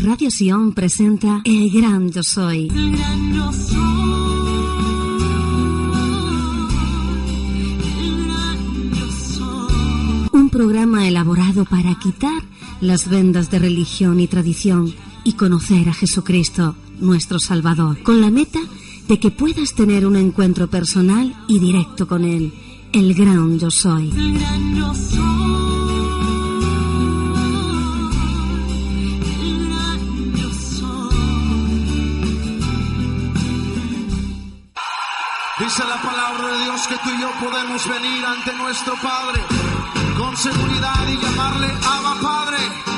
Radio Sion presenta El Gran Yo Soy. Un programa elaborado para quitar las vendas de religión y tradición y conocer a Jesucristo, nuestro Salvador, con la meta de que puedas tener un encuentro personal y directo con Él, el gran yo soy. Dice la palabra de Dios que tú y yo podemos venir ante nuestro Padre con seguridad y llamarle Abba Padre.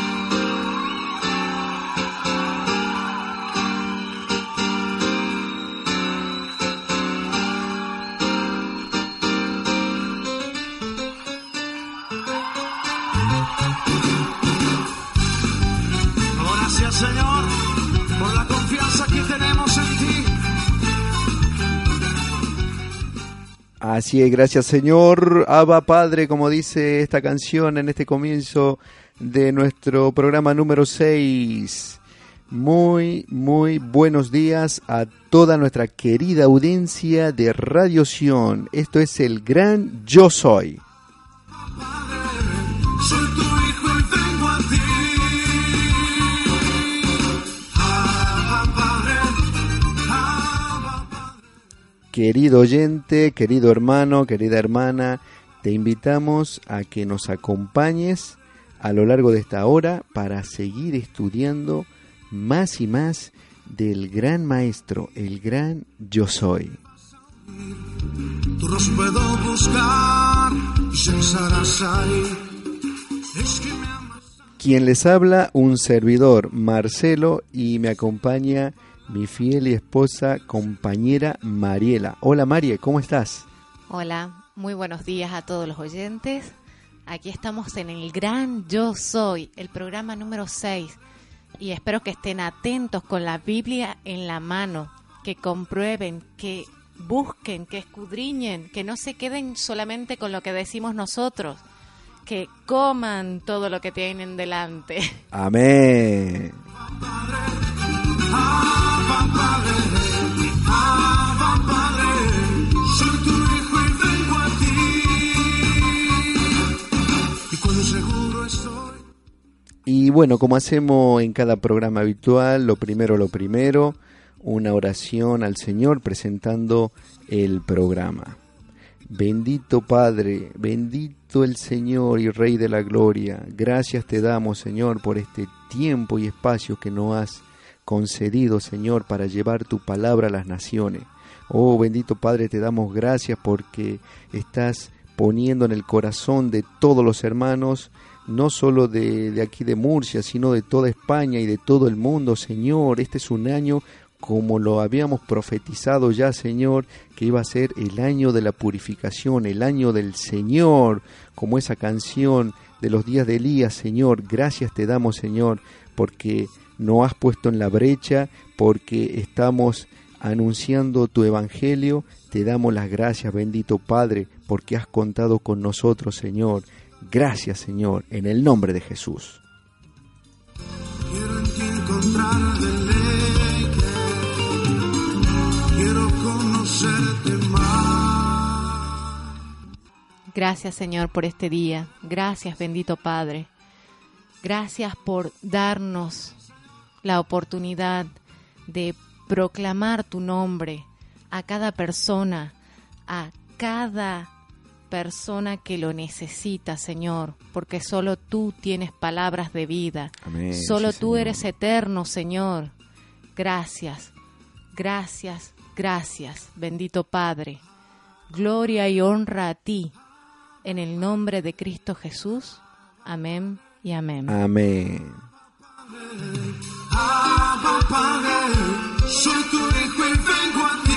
Así es, gracias Señor. Abba Padre, como dice esta canción en este comienzo de nuestro programa número 6. Muy, muy buenos días a toda nuestra querida audiencia de Radio Sion. Esto es el gran Yo Soy. Querido oyente, querido hermano, querida hermana, te invitamos a que nos acompañes a lo largo de esta hora para seguir estudiando más y más del gran maestro, el gran yo soy. Quien les habla, un servidor, Marcelo, y me acompaña mi fiel y esposa, compañera Mariela. Hola Marie, ¿cómo estás? Hola, muy buenos días a todos los oyentes. Aquí estamos en el Gran Yo Soy, el programa número 6. Y espero que estén atentos con la Biblia en la mano, que comprueben, que busquen, que escudriñen, que no se queden solamente con lo que decimos nosotros, que coman todo lo que tienen delante. Amén. Y bueno, como hacemos en cada programa habitual, lo primero, lo primero, una oración al Señor presentando el programa. Bendito Padre, bendito el Señor y Rey de la Gloria, gracias te damos Señor por este tiempo y espacio que nos has concedido Señor para llevar tu palabra a las naciones. Oh bendito Padre, te damos gracias porque estás poniendo en el corazón de todos los hermanos no solo de, de, aquí de Murcia, sino de toda España y de todo el mundo, Señor. Este es un año como lo habíamos profetizado ya, Señor, que iba a ser el año de la purificación, el año del Señor, como esa canción de los días de Elías, Señor. Gracias te damos, Señor, porque nos has puesto en la brecha, porque estamos anunciando tu evangelio. Te damos las gracias, bendito Padre, porque has contado con nosotros, Señor. Gracias, Señor, en el nombre de Jesús. Quiero en ti encontrar deleite. Quiero conocerte más. Gracias Señor por este día. Gracias bendito Padre. Gracias por darnos la oportunidad de proclamar tu nombre a cada persona, a cada persona que lo necesita, Señor, porque solo tú tienes palabras de vida. Amén, Solo sí, tú Señor. eres eterno, Señor. Gracias, gracias, gracias, bendito Padre. Gloria y honra a ti, en el nombre de Cristo Jesús. Amén y amén. Amén. Padre, soy tu hijo y vengo a ti.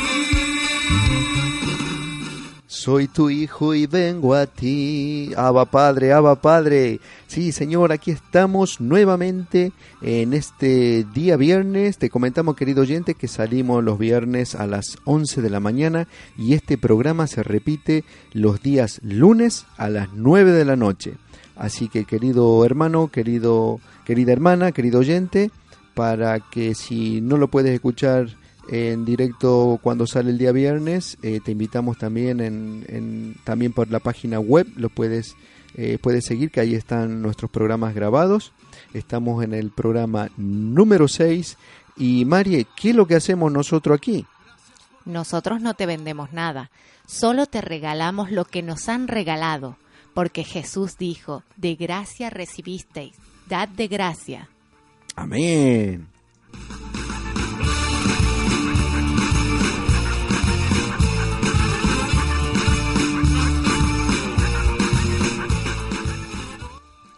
Soy tu hijo y vengo a ti. Abba Padre, Abba Padre. Sí, Señor, aquí estamos nuevamente en este día viernes. Te comentamos, querido oyente, que salimos los viernes a las 11 de la mañana y este programa se repite los días lunes a las 9 de la noche. Así que, querido hermano, querido, querida hermana, querido oyente, para que si no lo puedes escuchar en directo cuando sale el día viernes, eh, te invitamos también en, también por la página web, lo puedes eh, puedes seguir que ahí están nuestros programas grabados. Estamos en el programa número 6 y Marie, ¿qué es lo que hacemos nosotros aquí? Nosotros no te vendemos nada, solo te regalamos lo que nos han regalado, porque Jesús dijo, de gracia recibisteis, de gracia. Amén.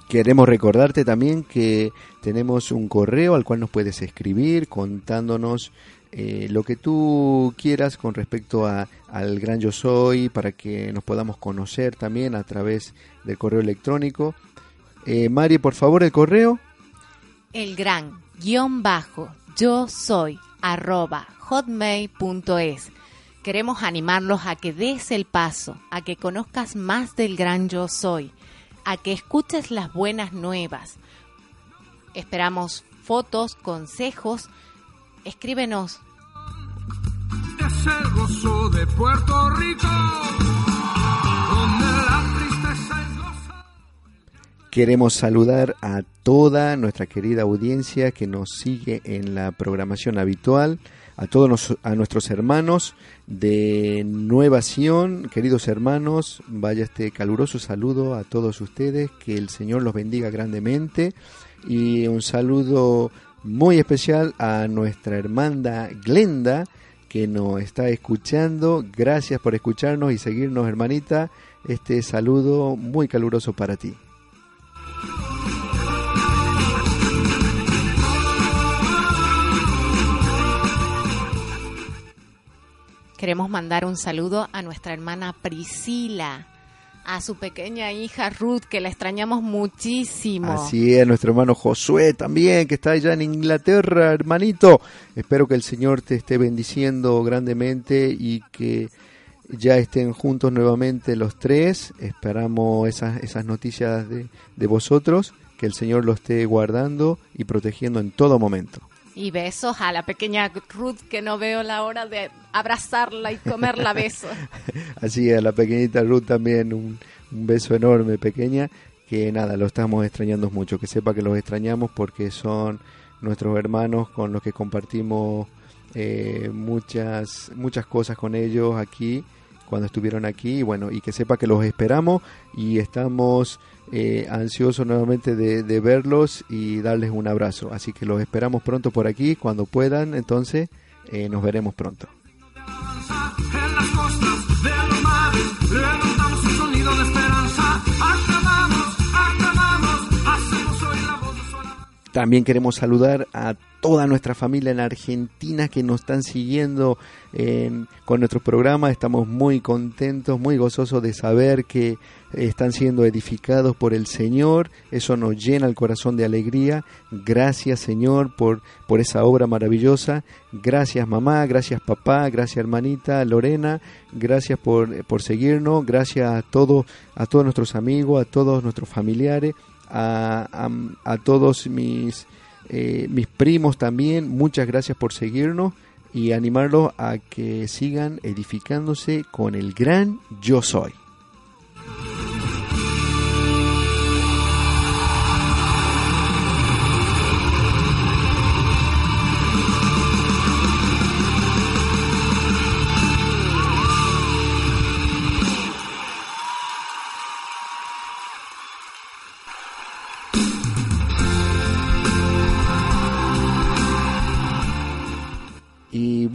Queremos recordarte también que tenemos un correo al cual nos puedes escribir contándonos eh, lo que tú quieras con respecto a, al Gran Yo Soy para que nos podamos conocer también a través del correo electrónico. Eh, Mari, por favor, el correo. El gran guion bajo yo soy arroba hotmail.es. Queremos animarlos a que des el paso, a que conozcas más del gran yo soy, a que escuches las buenas nuevas. Esperamos fotos, consejos. Escríbenos. Es el gozo de Puerto Rico, Queremos saludar a toda nuestra querida audiencia que nos sigue en la programación habitual, a todos nos- a nuestros hermanos de Nueva Sion, queridos hermanos, vaya este caluroso saludo a todos ustedes, que el Señor los bendiga grandemente y un saludo muy especial a nuestra hermana Glenda que nos está escuchando. Gracias por escucharnos y seguirnos, hermanita. Este saludo muy caluroso para ti. Queremos mandar un saludo a nuestra hermana Priscila, a su pequeña hija Ruth, que la extrañamos muchísimo. Así es, nuestro hermano Josué también, que está allá en Inglaterra, hermanito. Espero que el Señor te esté bendiciendo grandemente y que ya estén juntos nuevamente los tres. Esperamos esas, esas noticias de, de vosotros, que el Señor los esté guardando y protegiendo en todo momento. Y besos a la pequeña Ruth, que no veo la hora de abrazarla y comerla besos. Así a la pequeñita Ruth también un, un beso enorme, pequeña, que nada, lo estamos extrañando mucho, que sepa que los extrañamos porque son nuestros hermanos con los que compartimos eh, muchas, muchas cosas con ellos aquí, cuando estuvieron aquí, y bueno, y que sepa que los esperamos y estamos eh, ansiosos nuevamente de, verlos y darles un abrazo. Así que los esperamos pronto por aquí, cuando puedan, entonces eh, nos veremos pronto. También queremos saludar a toda nuestra familia en Argentina que nos están siguiendo en- con nuestros programas. Estamos muy contentos, muy gozosos de saber que están siendo edificados por el Señor. Eso nos llena el corazón de alegría. Gracias Señor por, por esa obra maravillosa. Gracias mamá, gracias papá, gracias hermanita Lorena. Gracias por, por seguirnos. Gracias a todos, a todos nuestros amigos, a todos nuestros familiares, a, a- a todos mis, eh, mis primos también. Muchas gracias por seguirnos y animarlos a que sigan edificándose con el gran yo soy.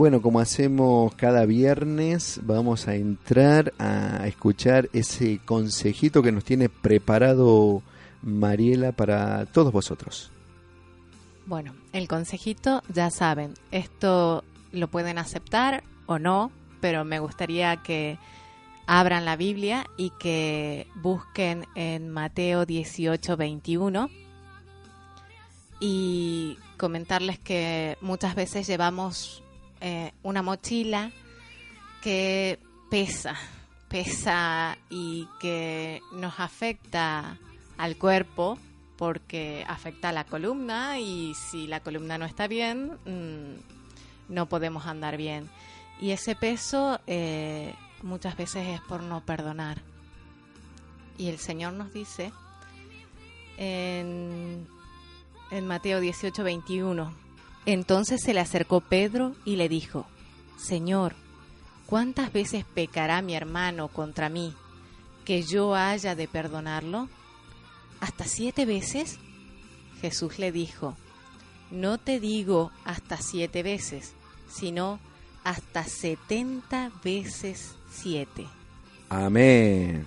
Bueno, como hacemos cada viernes, vamos a entrar a escuchar ese consejito que nos tiene preparado Mariela para todos vosotros. Bueno, el consejito, ya saben, esto lo pueden aceptar o no, pero me gustaría que abran la Biblia y que busquen en Mateo 18, 21 y comentarles que muchas veces llevamos eh, una mochila que pesa, pesa y que nos afecta al cuerpo porque afecta a la columna y si la columna no está bien, mm, no podemos andar bien. Y ese peso eh, muchas veces es por no perdonar. Y el Señor nos dice en, en Mateo 18, 21, entonces se le acercó Pedro y le dijo, Señor, ¿cuántas veces pecará mi hermano contra mí que yo haya de perdonarlo? ¿Hasta siete veces? Jesús le dijo, no te digo hasta siete veces, sino hasta setenta veces siete. Amén.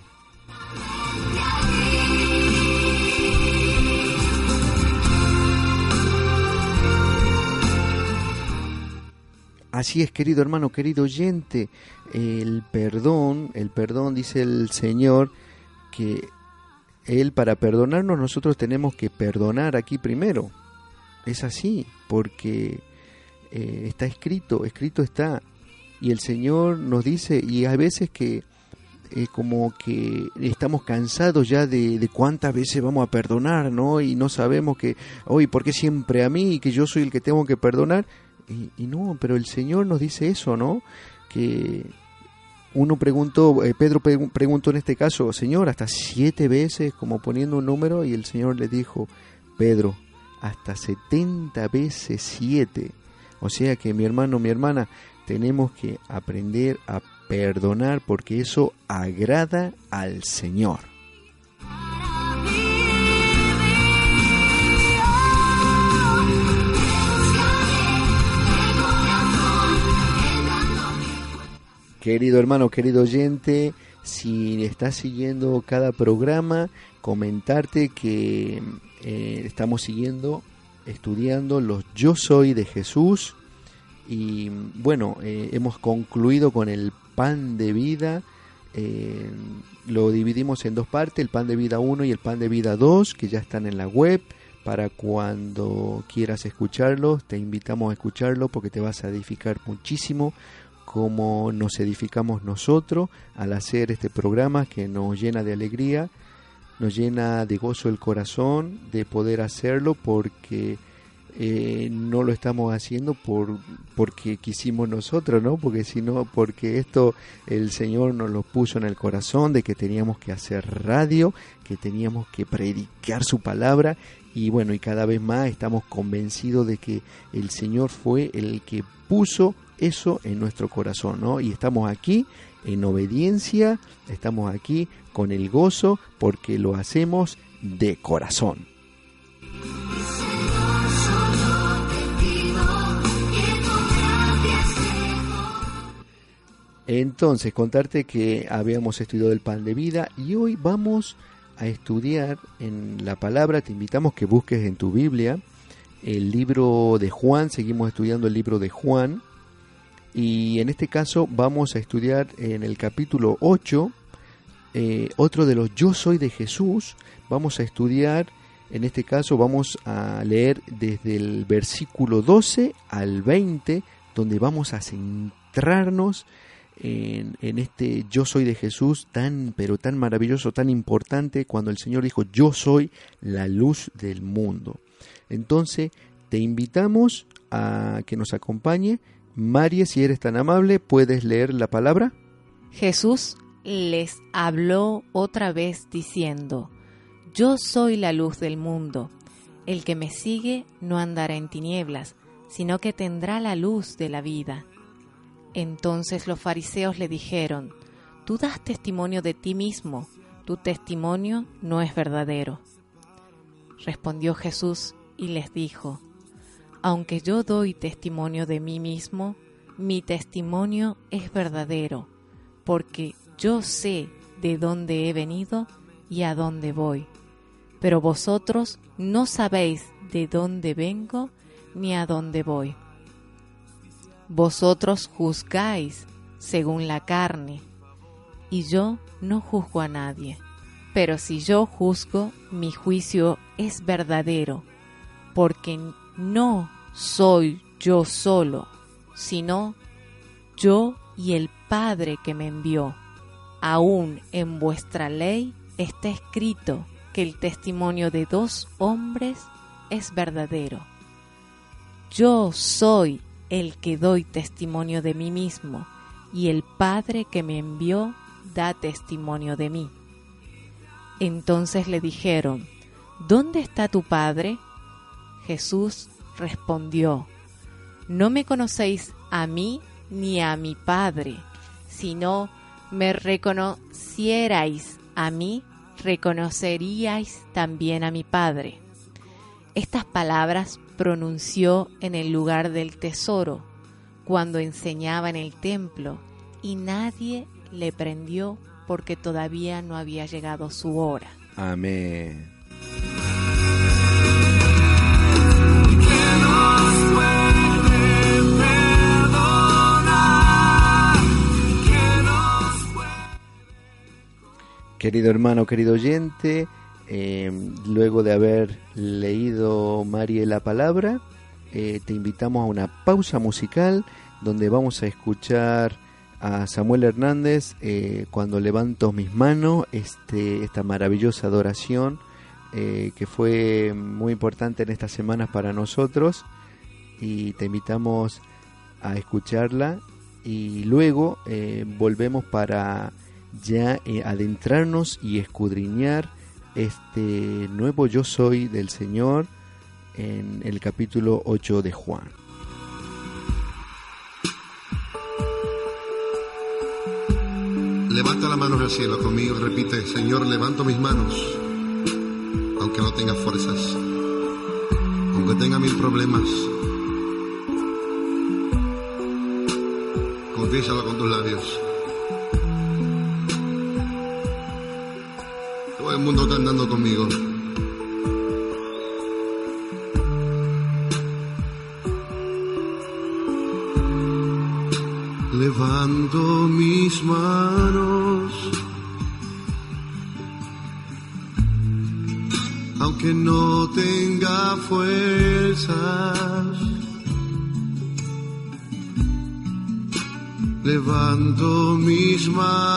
Así es, querido hermano, querido oyente, el perdón, el perdón, dice el Señor, que Él para perdonarnos nosotros tenemos que perdonar aquí primero. Es así, porque eh, está escrito, escrito está. Y el Señor nos dice, y hay veces que eh, como que estamos cansados ya de, cuántas veces vamos a perdonar, ¿no? Y no sabemos que, hoy, ¿por qué siempre a mí y que yo soy el que tengo que perdonar? Y, no, pero el Señor nos dice eso, ¿no? Que uno preguntó, eh, Pedro preguntó en este caso, Señor, hasta siete veces, como poniendo un número, y el Señor le dijo, Pedro, hasta setenta veces siete. O sea que mi hermano, mi hermana, tenemos que aprender a perdonar porque eso agrada al Señor. Querido hermano, querido oyente, si estás siguiendo cada programa, comentarte que eh, estamos siguiendo, estudiando los Yo Soy de Jesús y bueno, eh, hemos concluido con el pan de vida. Eh, lo dividimos en dos partes, el pan de vida 1 y el pan de vida 2, que ya están en la web. Para cuando quieras escucharlos, te invitamos a escucharlo porque te vas a edificar muchísimo como nos edificamos nosotros al hacer este programa que nos llena de alegría, nos llena de gozo el corazón de poder hacerlo porque eh, no lo estamos haciendo por porque quisimos nosotros, ¿no? Porque sino porque esto el Señor nos lo puso en el corazón de que teníamos que hacer radio, que teníamos que predicar su palabra y bueno, y cada vez más estamos convencidos de que el Señor fue el que puso eso en nuestro corazón, ¿no? Y estamos aquí en obediencia, estamos aquí con el gozo porque lo hacemos de corazón. Entonces, contarte que habíamos estudiado el pan de vida y hoy vamos a estudiar en la palabra, te invitamos que busques en tu Biblia el libro de Juan, seguimos estudiando el libro de Juan y en este caso vamos a estudiar en el capítulo 8 eh, otro de los yo soy de Jesús, vamos a estudiar, en este caso vamos a leer desde el versículo 12 al 20, donde vamos a centrarnos en, en, este yo soy de Jesús tan, pero tan maravilloso, tan importante, cuando el Señor dijo, yo soy la luz del mundo. Entonces, te invitamos a que nos acompañe. María, si eres tan amable, ¿puedes leer la palabra? Jesús les habló otra vez diciendo, Yo soy la luz del mundo. El que me sigue no andará en tinieblas, sino que tendrá la luz de la vida. Entonces los fariseos le dijeron, Tú das testimonio de ti mismo, tu testimonio no es verdadero. Respondió Jesús y les dijo, Aunque yo doy testimonio de mí mismo, mi testimonio es verdadero, porque yo sé de dónde he venido y a dónde voy. Pero vosotros no sabéis de dónde vengo ni a dónde voy. Vosotros juzgáis según la carne, y yo no juzgo a nadie. Pero si yo juzgo, mi juicio es verdadero, porque no soy yo solo, sino yo y el Padre que me envió. Aún en vuestra ley está escrito que el testimonio de dos hombres es verdadero. Yo soy el que doy testimonio de mí mismo, y el Padre que me envió da testimonio de mí. Entonces le dijeron, ¿Dónde está tu Padre? Jesús respondió, No me conocéis a mí ni a mi Padre, sino me reconocierais a mí, reconoceríais también a mi Padre. Estas palabras pronunció en el lugar del tesoro, cuando enseñaba en el templo, y nadie le prendió porque todavía no había llegado su hora. Amén. Querido hermano, querido oyente, eh, luego de haber leído María la palabra, eh, te invitamos a una pausa musical donde vamos a escuchar a Samuel Hernández eh, cuando levanto mis manos, este, esta maravillosa adoración que fue muy importante en estas semanas para nosotros y te invitamos a escucharla y luego volvemos para ya eh, adentrarnos y escudriñar este nuevo yo soy del Señor en el capítulo 8 de Juan. Levanta la mano al cielo conmigo, repite, Señor, levanto mis manos, aunque no tenga fuerzas, aunque tenga mil problemas. Confiésalo con tus labios. El mundo está andando conmigo. Levanto mis manos, aunque no tenga fuerzas. Levanto mis manos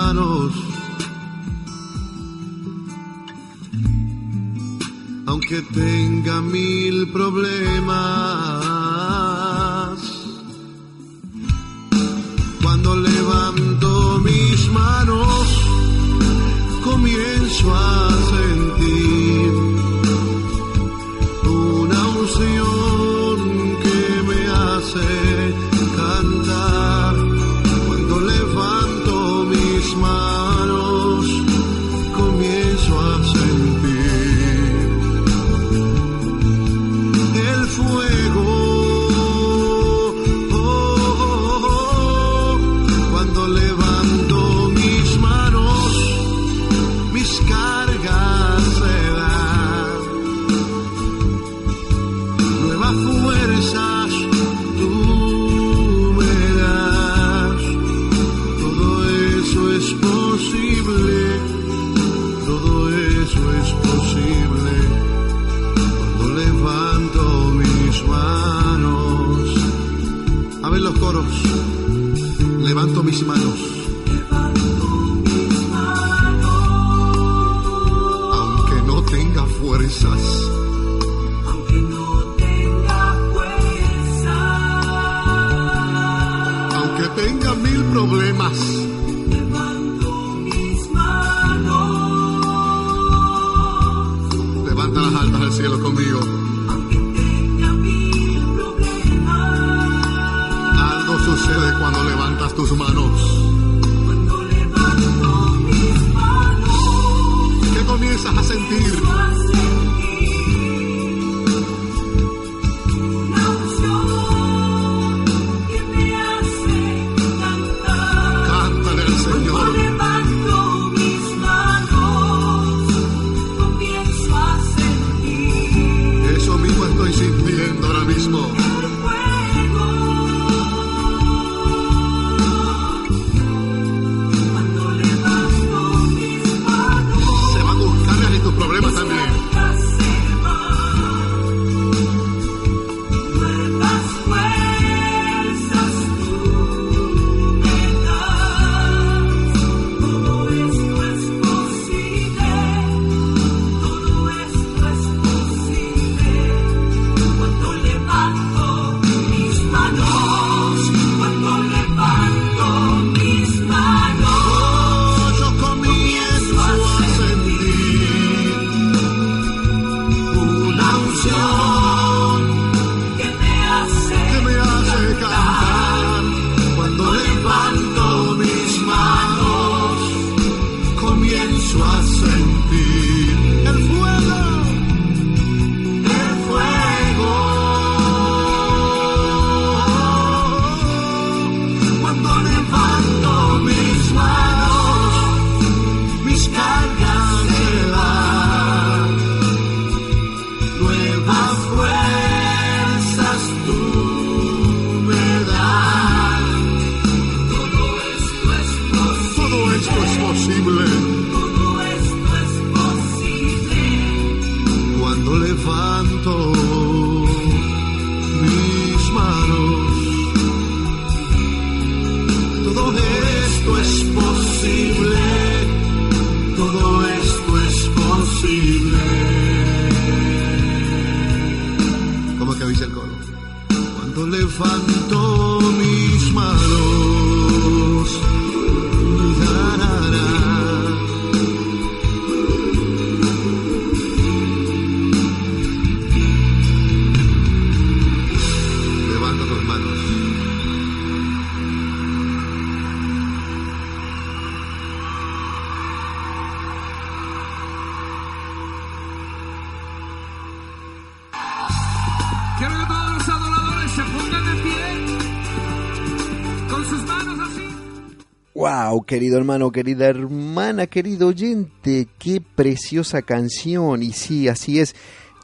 querido hermano, querida hermana, querido oyente, qué preciosa canción. Y sí, así es.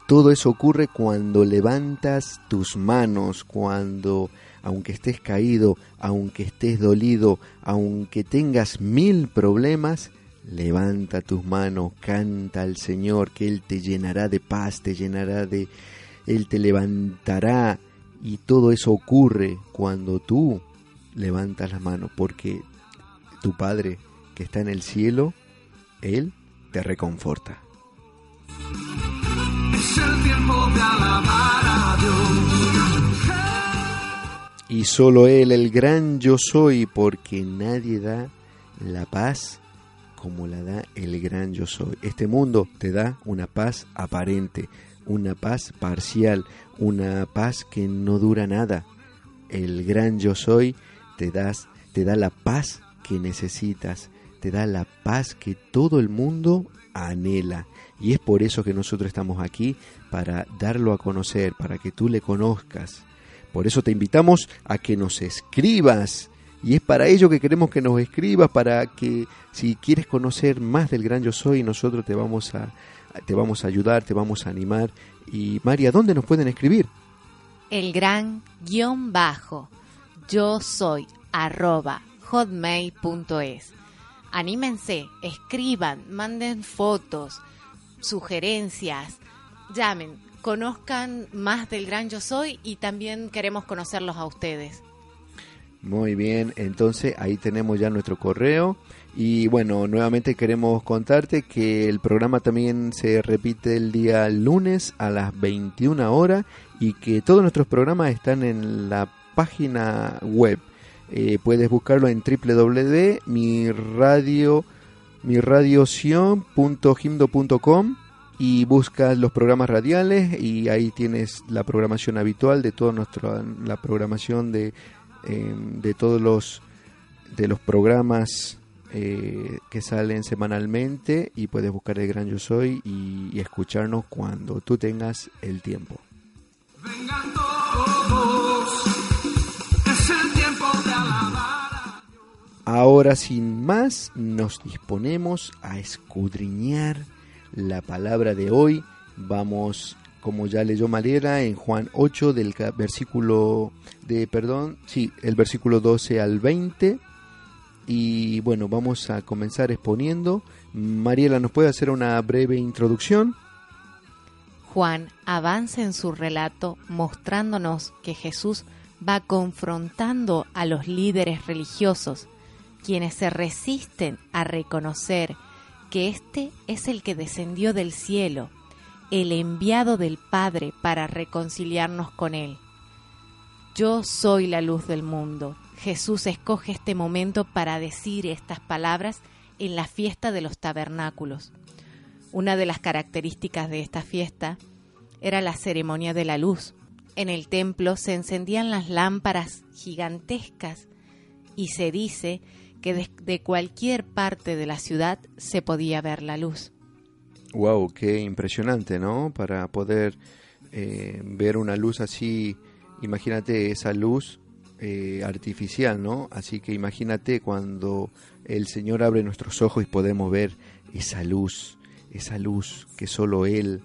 Todo eso ocurre cuando levantas tus manos, cuando, aunque estés caído, aunque estés dolido, aunque tengas mil problemas, levanta tus manos, canta al Señor, que Él te llenará de paz, te llenará de... Él te levantará y todo eso ocurre cuando tú levantas las manos, porque tu Padre que está en el cielo, Él te reconforta. Es el tiempo de alabar a Dios. Y solo Él, el gran yo soy, porque nadie da la paz como la da el gran yo soy. Este mundo te da una paz aparente, una paz parcial, una paz que no dura nada. El gran yo soy te das te da la paz que necesitas, te da la paz que todo el mundo anhela. Y es por eso que nosotros estamos aquí, para darlo a conocer, para que tú le conozcas. Por eso te invitamos a que nos escribas. Y es para ello que queremos que nos escribas, para que si quieres conocer más del gran yo soy, nosotros te vamos a, te vamos a ayudar, te vamos a animar. Y María, ¿dónde nos pueden escribir? El gran guion bajo yo soy arroba hotmail.es. Anímense, escriban, manden fotos, sugerencias, llamen, conozcan más del gran yo soy y también queremos conocerlos a ustedes. Muy bien, entonces ahí tenemos ya nuestro correo. Y bueno, nuevamente queremos contarte que el programa también se repite el día lunes a las 21 horas y que todos nuestros programas están en la página web. Eh, puedes buscarlo en www.miradio miradiosion.gimdo.com y buscas los programas radiales y ahí tienes la programación habitual de toda nuestra la programación de, eh, de todos los de los programas eh, que salen semanalmente y puedes buscar el Gran Yo Soy y, escucharnos cuando tú tengas el tiempo. Ahora sin más nos disponemos a escudriñar la palabra de hoy. Vamos, como ya leyó Mariela, en Juan 8 del versículo de, perdón, sí, el versículo 12 al 20. Y bueno, vamos a comenzar exponiendo. Mariela, ¿nos puede hacer una breve introducción? Juan avanza en su relato mostrándonos que Jesús va confrontando a los líderes religiosos, quienes se resisten a reconocer que éste es el que descendió del cielo, el enviado del Padre para reconciliarnos con Él. Yo soy la luz del mundo. Jesús escoge este momento para decir estas palabras en la fiesta de los tabernáculos. Una de las características de esta fiesta era la ceremonia de la luz. En el templo se encendían las lámparas gigantescas y se dice que desde cualquier parte de la ciudad se podía ver la luz. Wow, qué impresionante, ¿no? Para poder eh, ver una luz así, imagínate esa luz eh, artificial, ¿no? Así que imagínate cuando el Señor abre nuestros ojos y podemos ver esa luz, esa luz que solo Él,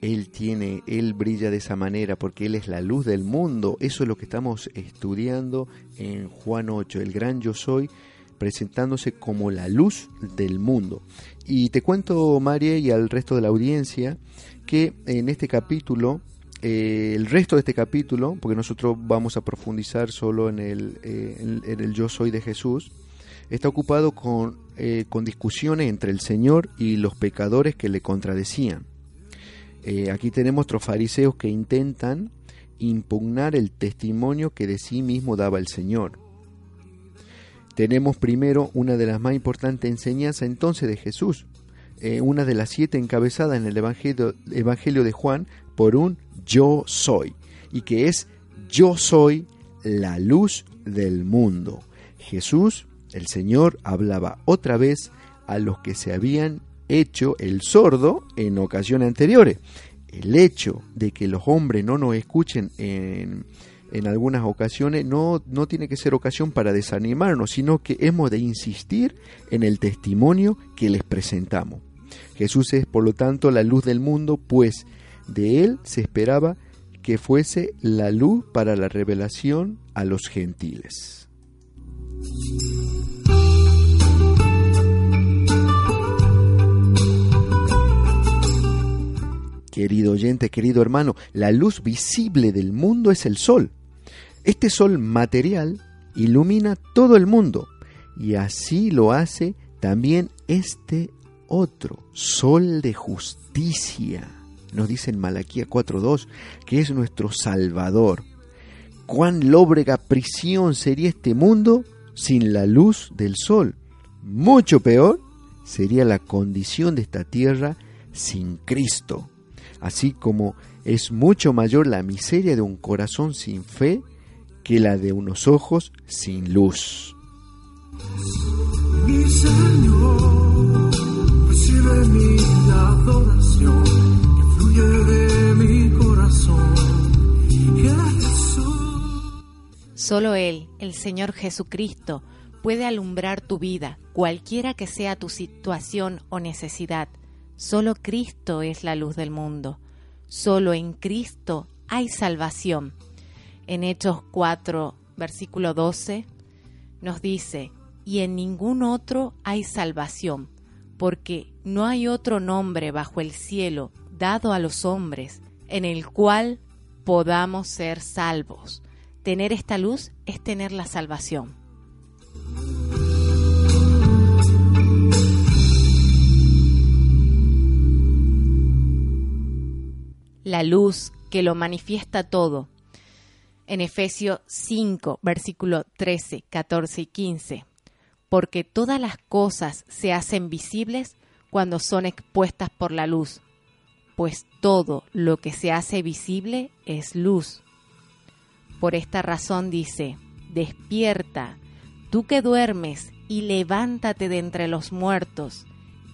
Él tiene, Él brilla de esa manera porque Él es la luz del mundo. Eso es lo que estamos estudiando en Juan 8, el gran yo soy presentándose como la luz del mundo. Y te cuento, María, y al resto de la audiencia, que en este capítulo, eh, el resto de este capítulo, porque nosotros vamos a profundizar solo en el, eh, en, el yo soy de Jesús, está ocupado con, eh, con discusiones entre el Señor y los pecadores que le contradecían. aquí tenemos otros fariseos que intentan impugnar el testimonio que de sí mismo daba el Señor tenemos primero una de las más importantes enseñanzas entonces de Jesús, eh, una de las siete encabezadas en el Evangelio, Evangelio de Juan por un yo soy, y que es yo soy la luz del mundo. Jesús, el Señor, hablaba otra vez a los que se habían hecho el sordo en ocasiones anteriores. El hecho de que los hombres no nos escuchen en, en algunas ocasiones no, no tiene que ser ocasión para desanimarnos, sino que hemos de insistir en el testimonio que les presentamos. Jesús es, por lo tanto, la luz del mundo, pues de él se esperaba que fuese la luz para la revelación a los gentiles. Querido oyente, querido hermano, la luz visible del mundo es el sol. Este sol material ilumina todo el mundo y así lo hace también este otro sol de justicia. Nos dice en Malaquía 4.2 que es nuestro Salvador. Cuán lóbrega prisión sería este mundo sin la luz del sol. Mucho peor sería la condición de esta tierra sin Cristo. Así como es mucho mayor la miseria de un corazón sin fe que la de unos ojos sin luz. Mi Señor, recibe mi adoración que fluye de mi corazón. Solo Él, el Señor Jesucristo, puede alumbrar tu vida, cualquiera que sea tu situación o necesidad. Solo Cristo es la luz del mundo. Solo en Cristo hay salvación en Hechos 4, versículo 12, nos dice, y en ningún otro hay salvación, porque no hay otro nombre bajo el cielo dado a los hombres en el cual podamos ser salvos. Tener esta luz es tener la salvación. La luz que lo manifiesta todo, en Efesios 5, versículo 13, 14 y 15. Porque todas las cosas se hacen visibles cuando son expuestas por la luz, pues todo lo que se hace visible es luz. Por esta razón dice, despierta, tú que duermes, y levántate de entre los muertos,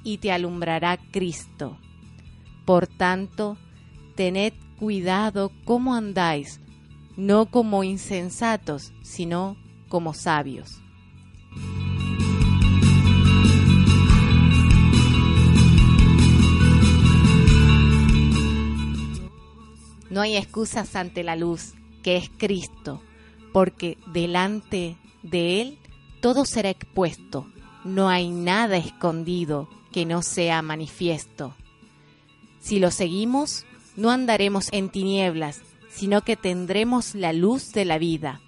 y te alumbrará Cristo. Por tanto, tened cuidado cómo andáis, no como insensatos, sino como sabios. No hay excusas ante la luz, que es Cristo, porque delante de Él todo será expuesto, no hay nada escondido que no sea manifiesto. Si lo seguimos, no andaremos en tinieblas, sino que tendremos la luz de la vida.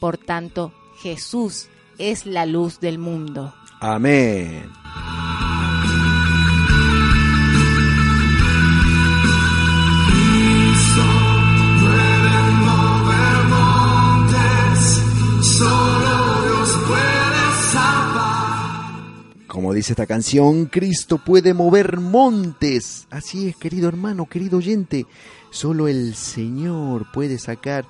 Por tanto, Jesús es la luz del mundo. Amén. Como dice esta canción, Cristo puede mover montes. Así es, querido hermano, querido oyente. Solo el Señor puede sacar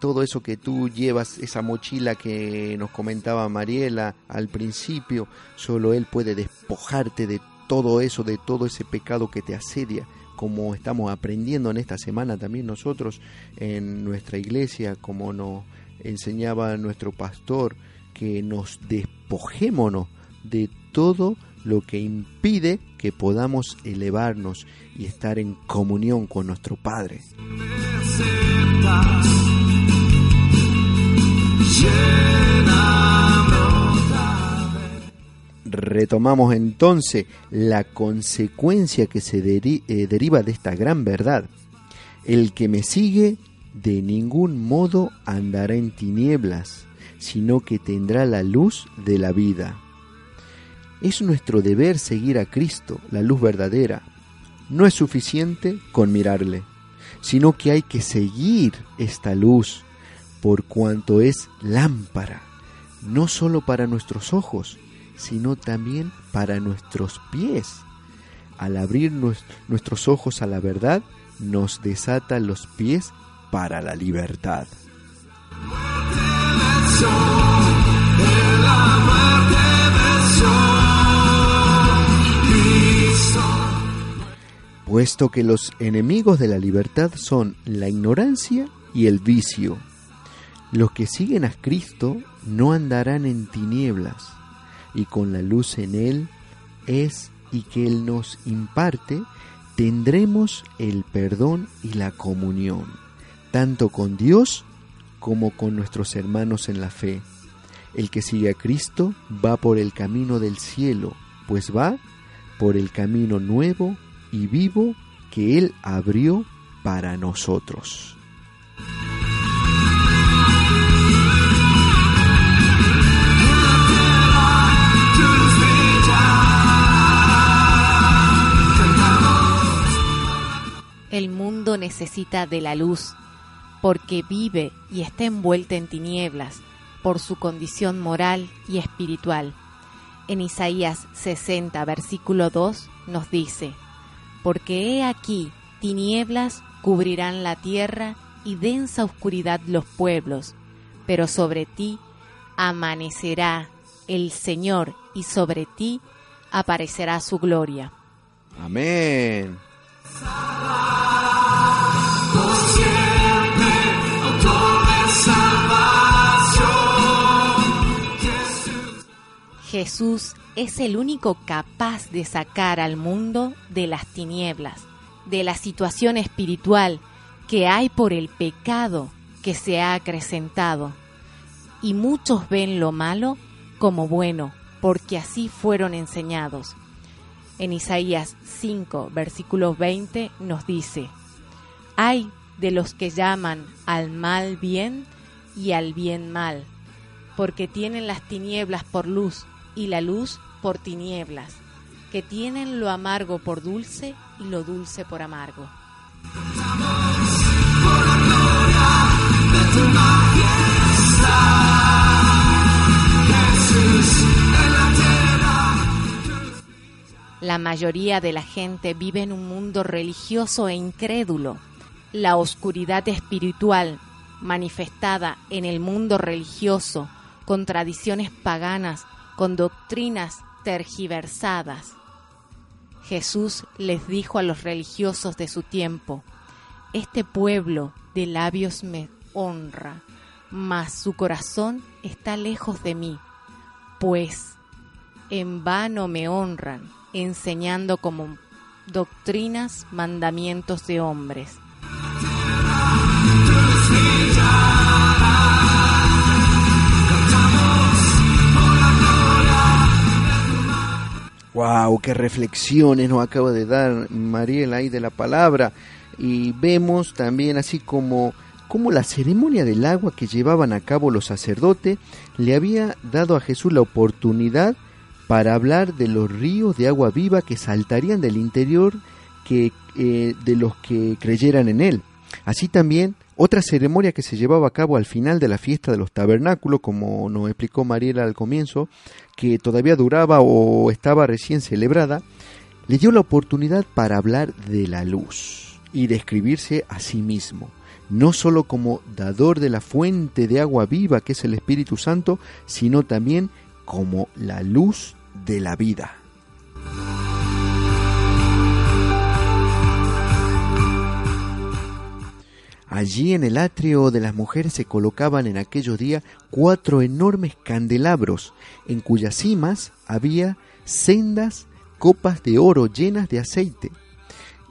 todo eso que tú llevas, esa mochila que nos comentaba Mariela al principio. Solo Él puede despojarte de todo eso, de todo ese pecado que te asedia, como estamos aprendiendo en esta semana también nosotros en nuestra iglesia, como nos enseñaba nuestro pastor, que nos despojémonos de todo lo que impide que podamos elevarnos y estar en comunión con nuestro Padre. Retomamos entonces la consecuencia que se eh, deriva de esta gran verdad. El que me sigue de ningún modo andará en tinieblas, sino que tendrá la luz de la vida. Es nuestro deber seguir a Cristo, la luz verdadera. No es suficiente con mirarle, sino que hay que seguir esta luz, por cuanto es lámpara, no solo para nuestros ojos, sino también para nuestros pies. Al abrir nues- nuestros ojos a la verdad, nos desata los pies para la libertad. Puesto que los enemigos de la libertad son la ignorancia y el vicio. Los que siguen a Cristo no andarán en tinieblas, y con la luz en Él es y que Él nos imparte, tendremos el perdón y la comunión, tanto con Dios como con nuestros hermanos en la fe. El que sigue a Cristo va por el camino del cielo, pues va por el camino nuevo y vivo que Él abrió para nosotros. El mundo necesita de la luz porque vive y está envuelta en tinieblas por su condición moral y espiritual. En Isaías 60, versículo 2 nos dice, Porque he aquí tinieblas cubrirán la tierra y densa oscuridad los pueblos, pero sobre ti amanecerá el Señor y sobre ti aparecerá su gloria. Amén. Jesús es el único capaz de sacar al mundo de las tinieblas, de la situación espiritual que hay por el pecado que se ha acrecentado. Y muchos ven lo malo como bueno, porque así fueron enseñados. En Isaías 5, versículo 20 nos dice, Hay de los que llaman al mal bien y al bien mal, porque tienen las tinieblas por luz y la luz por tinieblas, que tienen lo amargo por dulce y lo dulce por amargo. La mayoría de la gente vive en un mundo religioso e incrédulo. La oscuridad espiritual manifestada en el mundo religioso con tradiciones paganas, con doctrinas tergiversadas. Jesús les dijo a los religiosos de su tiempo, Este pueblo de labios me honra, mas su corazón está lejos de mí, pues en vano me honran, enseñando como doctrinas mandamientos de hombres. Wow, qué reflexiones nos acaba de dar Mariela ahí de la palabra. Y vemos también así como, como la ceremonia del agua que llevaban a cabo los sacerdotes le había dado a Jesús la oportunidad para hablar de los ríos de agua viva que saltarían del interior que, eh, de los que creyeran en él. Así también otra ceremonia que se llevaba a cabo al final de la fiesta de los tabernáculos, como nos explicó Mariela al comienzo, que todavía duraba o estaba recién celebrada, le dio la oportunidad para hablar de la luz y describirse a sí mismo, no sólo como dador de la fuente de agua viva que es el Espíritu Santo, sino también como la luz de la vida. Allí en el atrio de las mujeres se colocaban en aquellos días cuatro enormes candelabros, en cuyas cimas había sendas copas de oro llenas de aceite,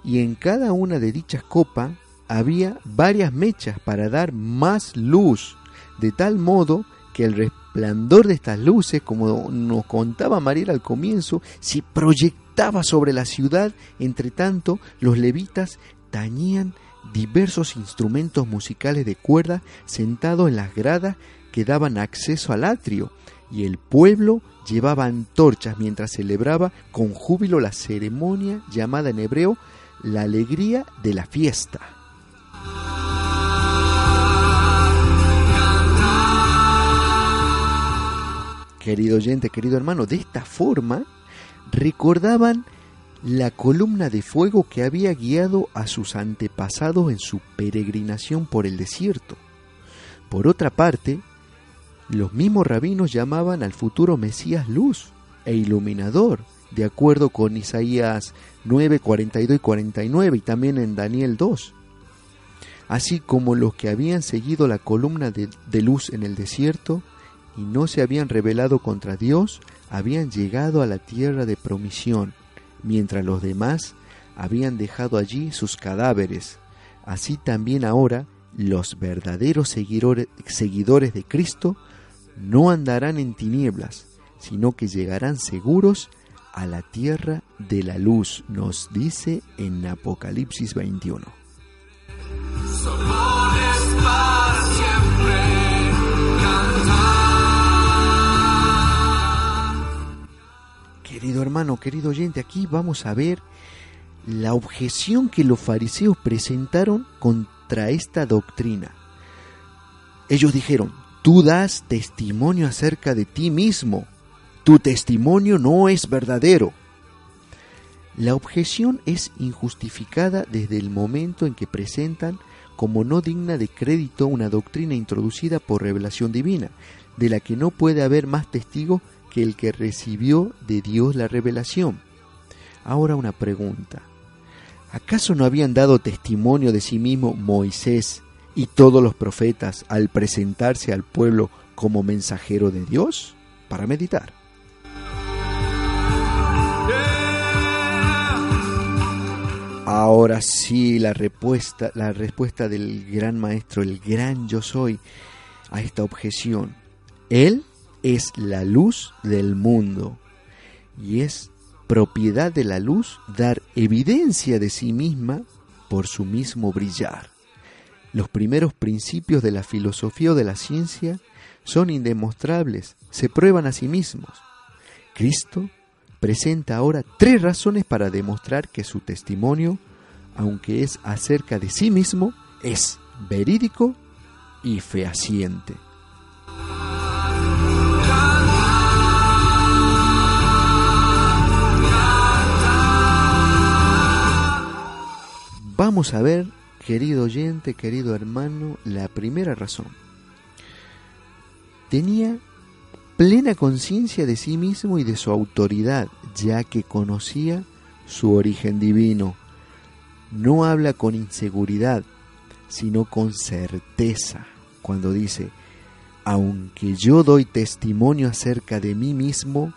y en cada una de dichas copas había varias mechas para dar más luz, de tal modo que el resplandor de estas luces, como nos contaba María al comienzo, se proyectaba sobre la ciudad, entre tanto los levitas tañían diversos instrumentos musicales de cuerda sentados en las gradas que daban acceso al atrio, y el pueblo llevaba antorchas mientras celebraba con júbilo la ceremonia llamada en hebreo la alegría de la fiesta. Querido oyente, querido hermano, de esta forma recordaban la columna de fuego que había guiado a sus antepasados en su peregrinación por el desierto. Por otra parte, los mismos rabinos llamaban al futuro Mesías luz e iluminador, de acuerdo con Isaías 9, 42 y 49 y también en Daniel 2. Así como los que habían seguido la columna de, de luz en el desierto y no se habían rebelado contra Dios, habían llegado a la tierra de promisión, mientras los demás habían dejado allí sus cadáveres. Así también ahora los verdaderos seguidores de Cristo no andarán en tinieblas, sino que llegarán seguros a la tierra de la luz, nos dice en Apocalipsis 21. Querido hermano, querido oyente, aquí vamos a ver la objeción que los fariseos presentaron contra esta doctrina. Ellos dijeron, tú das testimonio acerca de ti mismo, tu testimonio no es verdadero. La objeción es injustificada desde el momento en que presentan como no digna de crédito una doctrina introducida por revelación divina, de la que no puede haber más testigo que el que recibió de Dios la revelación. Ahora una pregunta. ¿Acaso no habían dado testimonio de sí mismo Moisés y todos los profetas al presentarse al pueblo como mensajero de Dios? Para meditar. Ahora sí, la respuesta, la respuesta del gran maestro, el gran yo soy, a esta objeción. Él es la luz del mundo y es propiedad de la luz dar evidencia de sí misma por su mismo brillar. Los primeros principios de la filosofía o de la ciencia son indemostrables, se prueban a sí mismos. Cristo presenta ahora tres razones para demostrar que su testimonio, aunque es acerca de sí mismo, es verídico y fehaciente. Vamos a ver, querido oyente, querido hermano, la primera razón. Tenía plena conciencia de sí mismo y de su autoridad, ya que conocía su origen divino. No habla con inseguridad, sino con certeza, cuando dice, aunque yo doy testimonio acerca de mí mismo,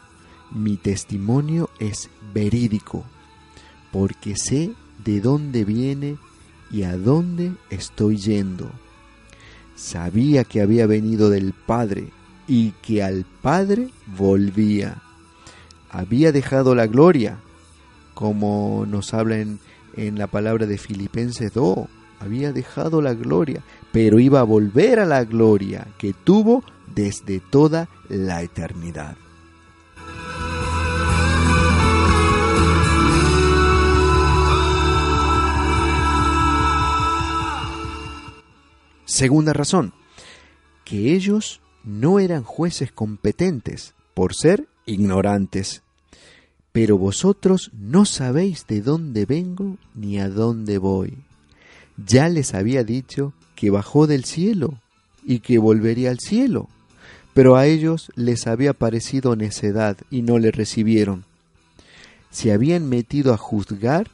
mi testimonio es verídico, porque sé de dónde viene y a dónde estoy yendo. Sabía que había venido del Padre y que al Padre volvía. Había dejado la gloria, como nos habla en, en la palabra de Filipenses 2. Había dejado la gloria, pero iba a volver a la gloria que tuvo desde toda la eternidad. Segunda razón, que ellos no eran jueces competentes por ser ignorantes. Pero vosotros no sabéis de dónde vengo ni a dónde voy. Ya les había dicho que bajó del cielo y que volvería al cielo. Pero a ellos les había parecido necedad y no le recibieron. Se habían metido a juzgar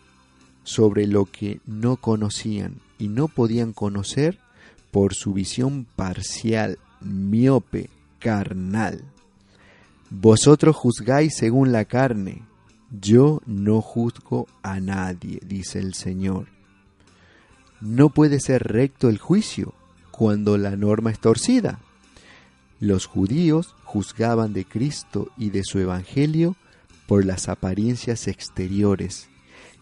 sobre lo que no conocían y no podían conocer por su visión parcial, miope, carnal. Vosotros juzgáis según la carne, yo no juzgo a nadie, dice el Señor. No puede ser recto el juicio cuando la norma es torcida. Los judíos juzgaban de Cristo y de su Evangelio por las apariencias exteriores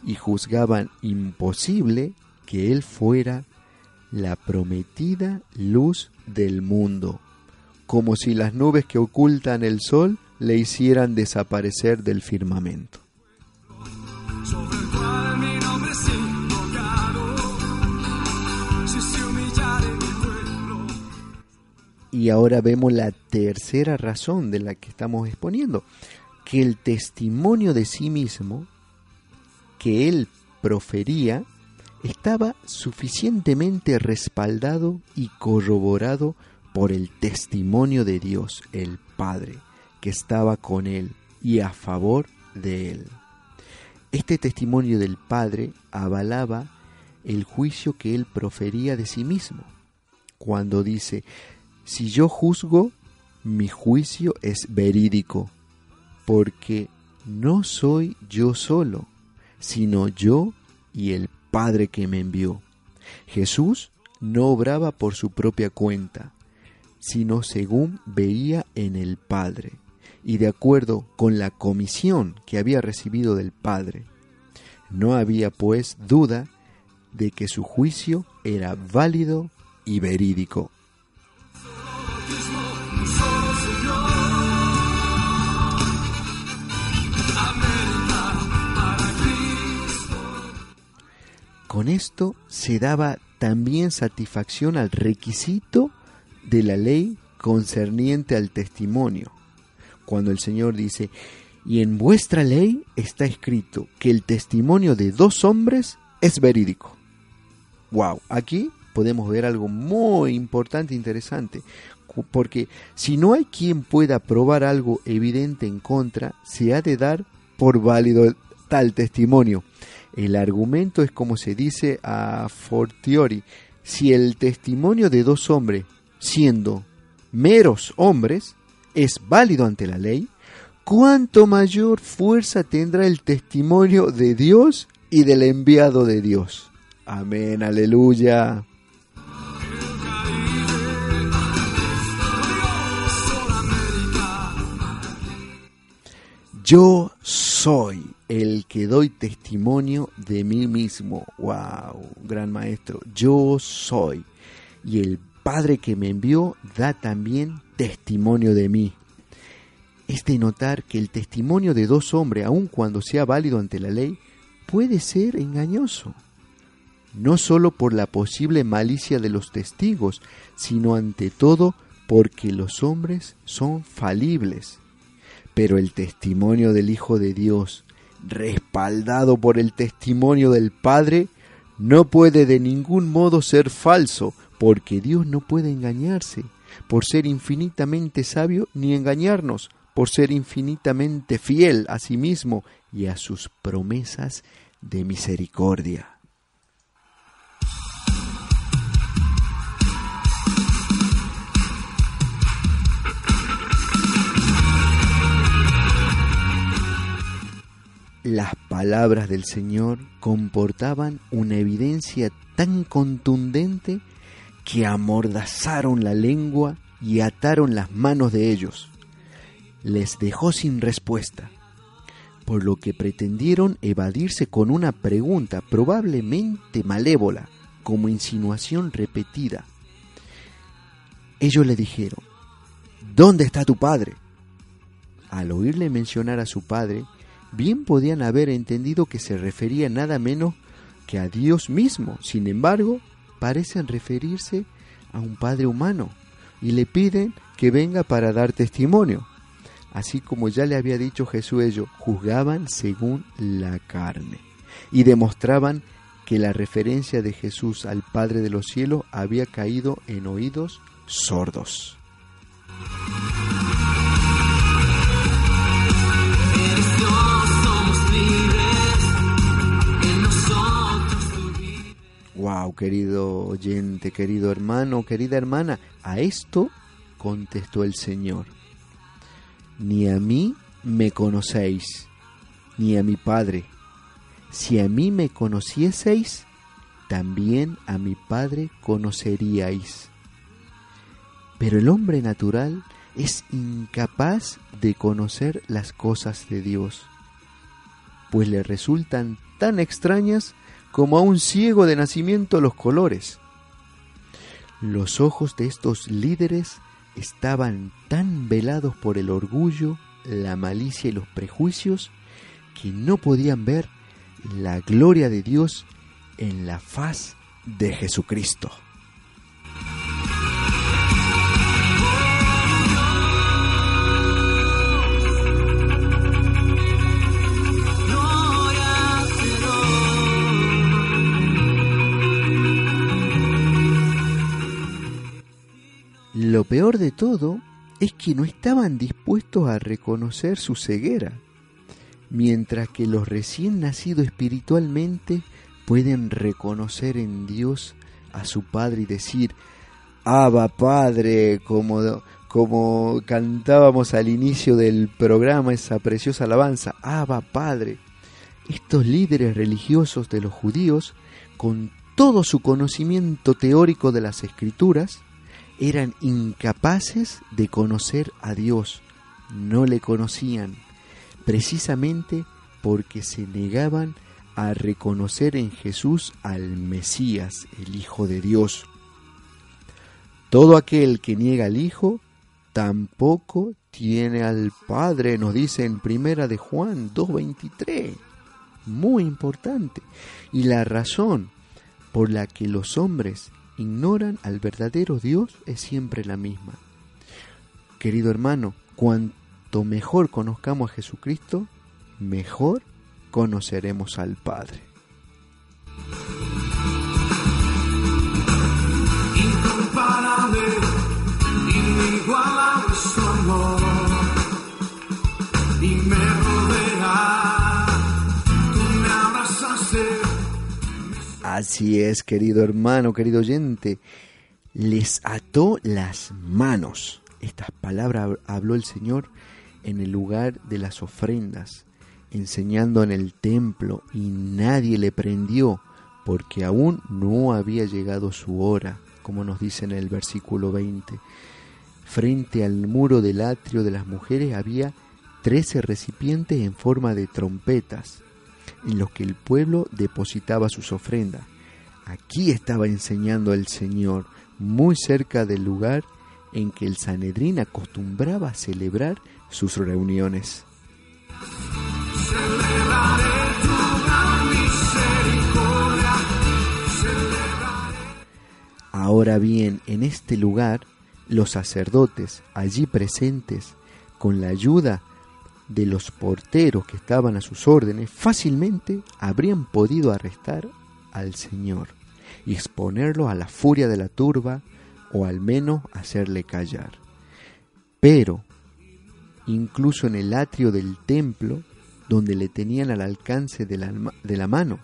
y juzgaban imposible que Él fuera la prometida luz del mundo, como si las nubes que ocultan el sol le hicieran desaparecer del firmamento. Y ahora vemos la tercera razón de la que estamos exponiendo, que el testimonio de sí mismo que él profería estaba suficientemente respaldado y corroborado por el testimonio de Dios, el Padre, que estaba con él y a favor de él. Este testimonio del Padre avalaba el juicio que él profería de sí mismo, cuando dice, si yo juzgo, mi juicio es verídico, porque no soy yo solo, sino yo y el Padre que me envió. Jesús no obraba por su propia cuenta, sino según veía en el Padre, y de acuerdo con la comisión que había recibido del Padre. No había, pues, duda de que su juicio era válido y verídico. Con esto se daba también satisfacción al requisito de la ley concerniente al testimonio. Cuando el Señor dice, y en vuestra ley está escrito que el testimonio de dos hombres es verídico. Wow, aquí podemos ver algo muy importante e interesante, porque si no hay quien pueda probar algo evidente en contra, se ha de dar por válido tal testimonio. El argumento es como se dice a fortiori, si el testimonio de dos hombres, siendo meros hombres, es válido ante la ley, cuánto mayor fuerza tendrá el testimonio de Dios y del enviado de Dios. Amén, aleluya. Yo soy el que doy testimonio de mí mismo. Wow, gran maestro. Yo soy. Y el Padre que me envió da también testimonio de mí. Es de notar que el testimonio de dos hombres, aun cuando sea válido ante la ley, puede ser engañoso. No sólo por la posible malicia de los testigos, sino ante todo porque los hombres son falibles. Pero el testimonio del Hijo de Dios, respaldado por el testimonio del Padre, no puede de ningún modo ser falso, porque Dios no puede engañarse, por ser infinitamente sabio, ni engañarnos, por ser infinitamente fiel a sí mismo y a sus promesas de misericordia. Las palabras del Señor comportaban una evidencia tan contundente que amordazaron la lengua y ataron las manos de ellos. Les dejó sin respuesta, por lo que pretendieron evadirse con una pregunta probablemente malévola, como insinuación repetida. Ellos le dijeron, ¿Dónde está tu padre? Al oírle mencionar a su padre, bien podían haber entendido que se refería nada menos que a Dios mismo. Sin embargo, parecen referirse a un Padre humano y le piden que venga para dar testimonio. Así como ya le había dicho Jesús ellos, juzgaban según la carne y demostraban que la referencia de Jesús al Padre de los cielos había caído en oídos sordos. Wow, querido oyente, querido hermano, querida hermana, a esto contestó el Señor. Ni a mí me conocéis, ni a mi Padre. Si a mí me conocieseis, también a mi Padre conoceríais. Pero el hombre natural es incapaz de conocer las cosas de Dios, pues le resultan tan extrañas como a un ciego de nacimiento los colores. Los ojos de estos líderes estaban tan velados por el orgullo, la malicia y los prejuicios que no podían ver la gloria de Dios en la faz de Jesucristo. Peor de todo es que no estaban dispuestos a reconocer su ceguera, mientras que los recién nacidos espiritualmente pueden reconocer en Dios a su Padre y decir, Abba Padre, como, como cantábamos al inicio del programa, esa preciosa alabanza, Abba Padre. Estos líderes religiosos de los judíos, con todo su conocimiento teórico de las escrituras, eran incapaces de conocer a Dios, no le conocían, precisamente porque se negaban a reconocer en Jesús al Mesías, el Hijo de Dios. Todo aquel que niega al Hijo tampoco tiene al Padre, nos dice en primera de Juan 2.23. Muy importante. Y la razón por la que los hombres ignoran al verdadero Dios es siempre la misma. Querido hermano, cuanto mejor conozcamos a Jesucristo, mejor conoceremos al Padre. Incomparable, su amor. Y me rodea, Así es, querido hermano, querido oyente. Les ató las manos. Estas palabras habló el Señor en el lugar de las ofrendas, enseñando en el templo, y nadie le prendió, porque aún no había llegado su hora, como nos dice en el versículo 20. Frente al muro del atrio de las mujeres había trece recipientes en forma de trompetas, en los que el pueblo depositaba sus ofrendas. Aquí estaba enseñando el Señor, muy cerca del lugar en que el Sanedrín acostumbraba celebrar sus reuniones. Ahora bien, en este lugar, los sacerdotes allí presentes, con la ayuda de los porteros que estaban a sus órdenes, fácilmente habrían podido arrestar al Señor y exponerlo a la furia de la turba o al menos hacerle callar. Pero, incluso en el atrio del templo, donde le tenían al alcance de la, de la mano,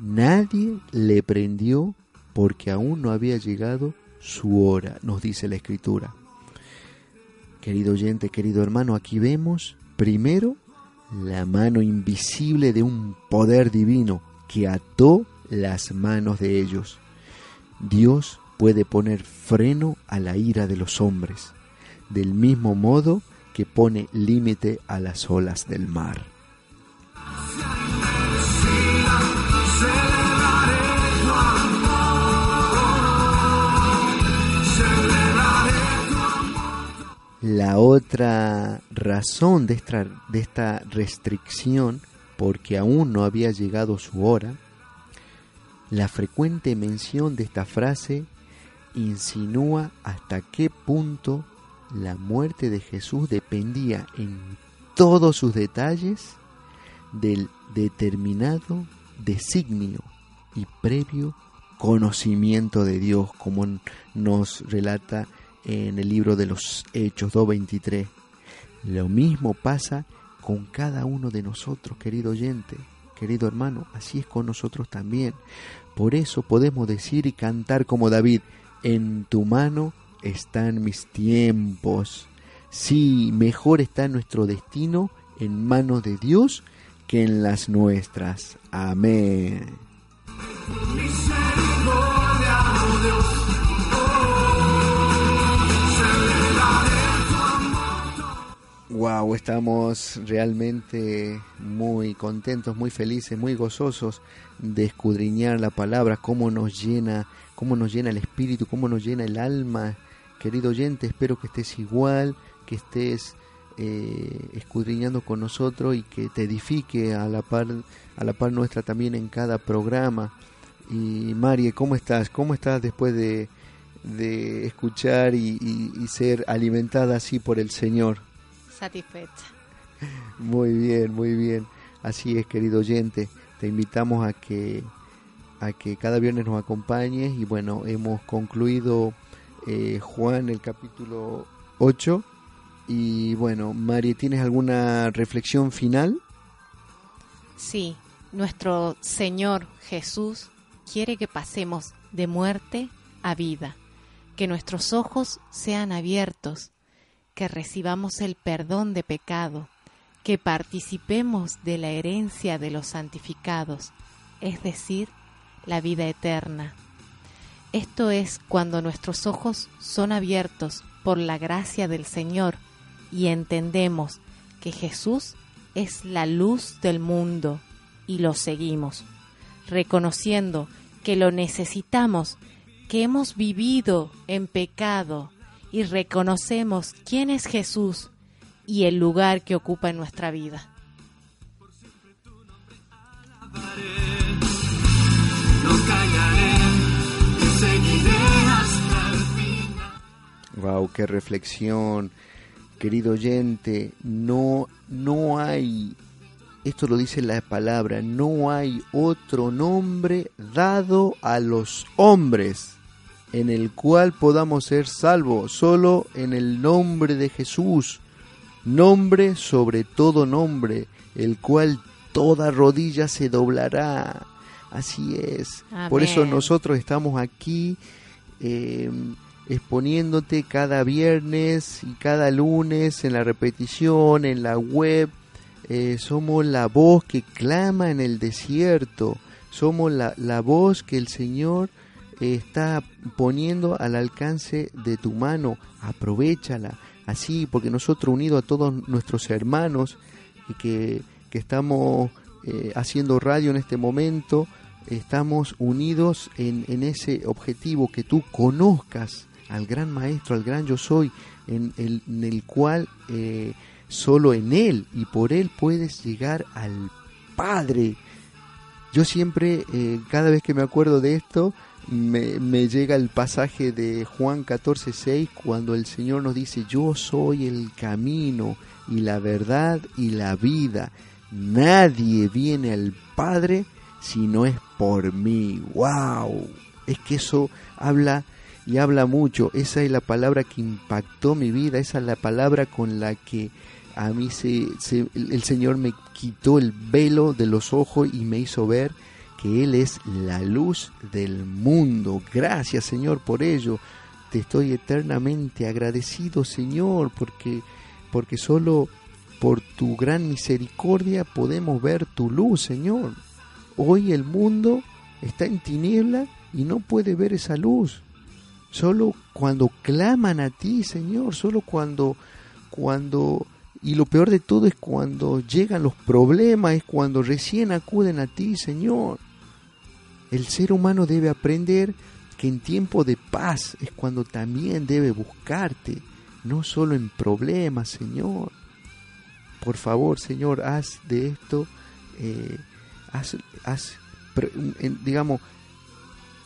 nadie le prendió porque aún no había llegado su hora, nos dice la escritura. Querido oyente, querido hermano, aquí vemos primero la mano invisible de un poder divino que ató las manos de ellos. Dios puede poner freno a la ira de los hombres, del mismo modo que pone límite a las olas del mar. La otra razón de esta, restricción, porque aún no había llegado su hora, la frecuente mención de esta frase insinúa hasta qué punto la muerte de Jesús dependía en todos sus detalles del determinado designio y previo conocimiento de Dios, como nos relata en el libro de los Hechos 2.23. Lo mismo pasa con cada uno de nosotros, querido oyente, querido hermano, así es con nosotros también. Por eso podemos decir y cantar como David, en tu mano están mis tiempos. Sí, mejor está nuestro destino en manos de Dios que en las nuestras. Amén. Wow, estamos realmente muy contentos, muy felices, muy gozosos de escudriñar la palabra, cómo nos llena, cómo nos llena el espíritu, cómo nos llena el alma. Querido oyente, espero que estés igual, que estés eh, escudriñando con nosotros y que te edifique a la par, a la par nuestra también en cada programa. Y Marie, ¿cómo estás? ¿Cómo estás después de, de escuchar y, y ser alimentada así por el Señor? Satisfecha. Muy bien, muy bien. Así es, querido oyente. Te invitamos a que a que cada viernes nos acompañes y bueno, hemos concluido eh, Juan el capítulo 8 y bueno, María, ¿tienes alguna reflexión final? Sí, nuestro Señor Jesús quiere que pasemos de muerte a vida, que nuestros ojos sean abiertos que recibamos el perdón de pecado, que participemos de la herencia de los santificados, es decir, la vida eterna. Esto es cuando nuestros ojos son abiertos por la gracia del Señor y entendemos que Jesús es la luz del mundo y lo seguimos, reconociendo que lo necesitamos, que hemos vivido en pecado, y reconocemos quién es Jesús y el lugar que ocupa en nuestra vida. Wow, qué reflexión, querido oyente. No, no hay, esto lo dice la palabra, no hay otro nombre dado a los hombres en el cual podamos ser salvos, solo en el nombre de Jesús, nombre sobre todo nombre, el cual toda rodilla se doblará. Así es. Por eso nosotros estamos aquí em, exponiéndote cada viernes y cada lunes en la repetición, en la web. Eh, somos la voz que clama en el desierto. Somos la, la voz que el Señor está poniendo al alcance de tu mano, aprovechala, así, porque nosotros unidos a todos nuestros hermanos y que, que estamos eh, haciendo radio en este momento, estamos unidos en, en, ese objetivo, que tú conozcas al gran maestro, al gran yo soy, en el, en el cual eh, solo en él y por él puedes llegar al Padre. Yo siempre, eh, cada vez que me acuerdo de esto, me, llega el pasaje de Juan 14:6 cuando el Señor nos dice, yo soy el camino y la verdad y la vida. Nadie viene al Padre si no es por mí. ¡Wow! Es que eso habla y habla mucho. Esa es la palabra que impactó mi vida, esa es la palabra con la que a mí se, el Señor me quitó el velo de los ojos y me hizo ver que Él es la luz del mundo. Gracias Señor por ello. Te estoy eternamente agradecido Señor porque, porque solo por tu gran misericordia podemos ver tu luz Señor. Hoy el mundo está en tiniebla y no puede ver esa luz. Solo cuando claman a ti, Señor, solo cuando cuando y lo peor de todo es cuando llegan los problemas, es cuando recién acuden a ti, Señor. El ser humano debe aprender que en tiempo de paz es cuando también debe buscarte, no solo en problemas, Señor. Por favor, Señor, haz de esto, eh, haz, digamos,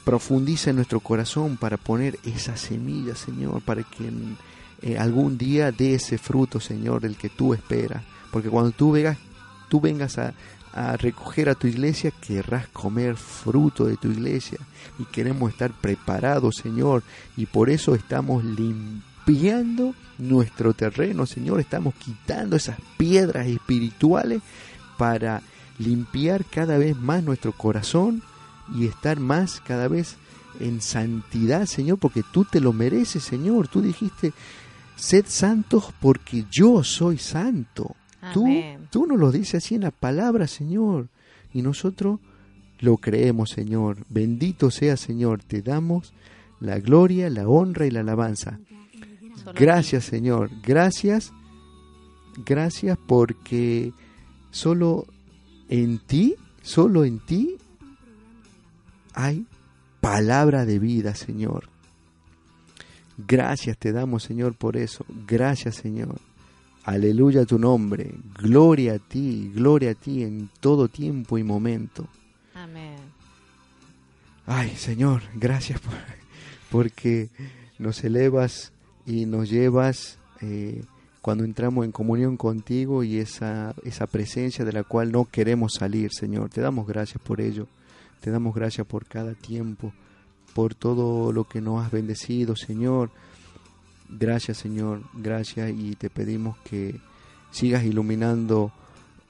profundiza en nuestro corazón para poner esa semilla, Señor, para que eh, algún día dé ese fruto, Señor, del que tú esperas. Porque cuando tú vengas, tú vengas a, a recoger a tu iglesia, querrás comer fruto de tu iglesia y queremos estar preparados, Señor, y por eso estamos limpiando nuestro terreno, Señor, estamos quitando esas piedras espirituales para limpiar cada vez más nuestro corazón y estar más cada vez en santidad, Señor, porque tú te lo mereces, Señor. Tú dijiste, sed santos porque yo soy santo. Tú, Amén. tú nos lo dices así en la palabra, Señor. Y nosotros lo creemos, Señor. Bendito sea, Señor. Te damos la gloria, la honra y la alabanza. Gracias, Señor. Gracias. Gracias porque solo en ti, solo en ti hay palabra de vida, Señor. Gracias te damos, Señor, por eso. Gracias, Señor. Aleluya a tu nombre. Gloria a ti, gloria a ti en todo tiempo y momento. Amén. Ay, Señor, gracias por- porque nos elevas y nos llevas eh, cuando entramos en comunión contigo y esa, esa presencia de la cual no queremos salir, Señor. Te damos gracias por ello. Te damos gracias por cada tiempo, por todo lo que nos has bendecido, Señor. Gracias, Señor. Gracias y te pedimos que sigas iluminando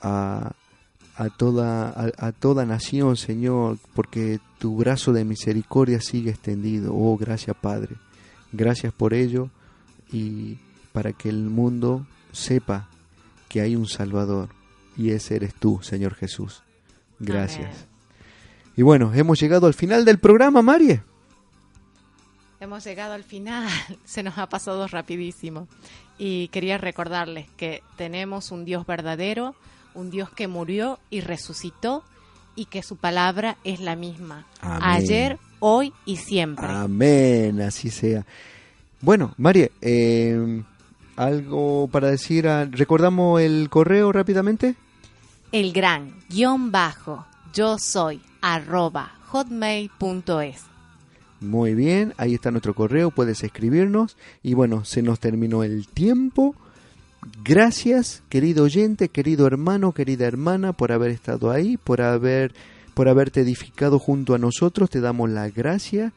a, a toda, a, a toda nación, Señor, porque tu brazo de misericordia sigue extendido. Oh, gracias, Padre. Gracias por ello y para que el mundo sepa que hay un Salvador y ese eres tú, Señor Jesús. Gracias. Amén. Y bueno, hemos llegado al final del programa, Marie. Hemos llegado al final, se nos ha pasado rapidísimo. Y quería recordarles que tenemos un Dios verdadero, un Dios que murió y resucitó y que su palabra es la misma. Amén. Ayer, hoy y siempre. Amén, así sea. Bueno, María, eh, algo para decir. a- ¿Recordamos el correo rápidamente? El gran guion bajo yo soy arroba hotmail.es. Muy bien, ahí está nuestro correo, puedes escribirnos. Y bueno, se nos terminó el tiempo. Gracias, querido oyente, querido hermano, querida hermana, por haber estado ahí, por haber por haberte edificado junto a nosotros. Te damos la gracia,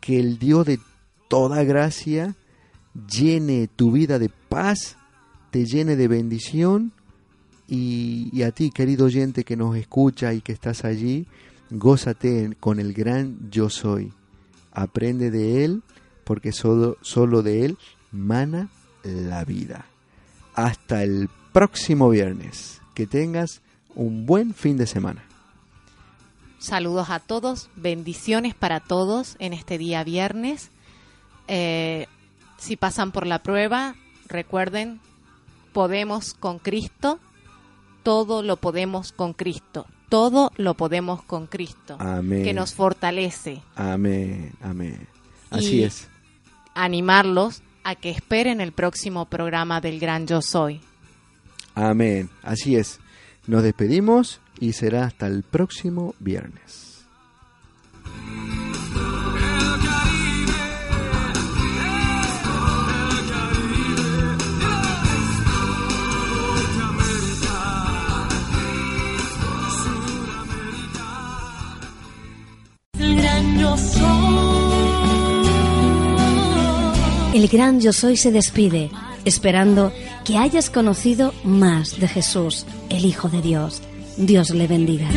que el Dios de toda gracia llene tu vida de paz, te llene de bendición y, y a ti, querido oyente que nos escucha y que estás allí, gózate con el gran yo soy. Aprende de él, porque solo, solo de él mana la vida. Hasta el próximo viernes. Que tengas un buen fin de semana. Saludos a todos, bendiciones para todos en este día viernes. Eh, si pasan por la prueba, recuerden, podemos con Cristo, todo lo podemos con Cristo, todo lo podemos con Cristo, Amén. que nos fortalece. Amén, amén. Así Y- es. Animarlos a que esperen el próximo programa del Gran Yo Soy. Amén. Así es. Nos despedimos y será hasta el próximo viernes. El gran yo soy se despide, esperando que hayas conocido más de Jesús, el Hijo de Dios. Dios le bendiga.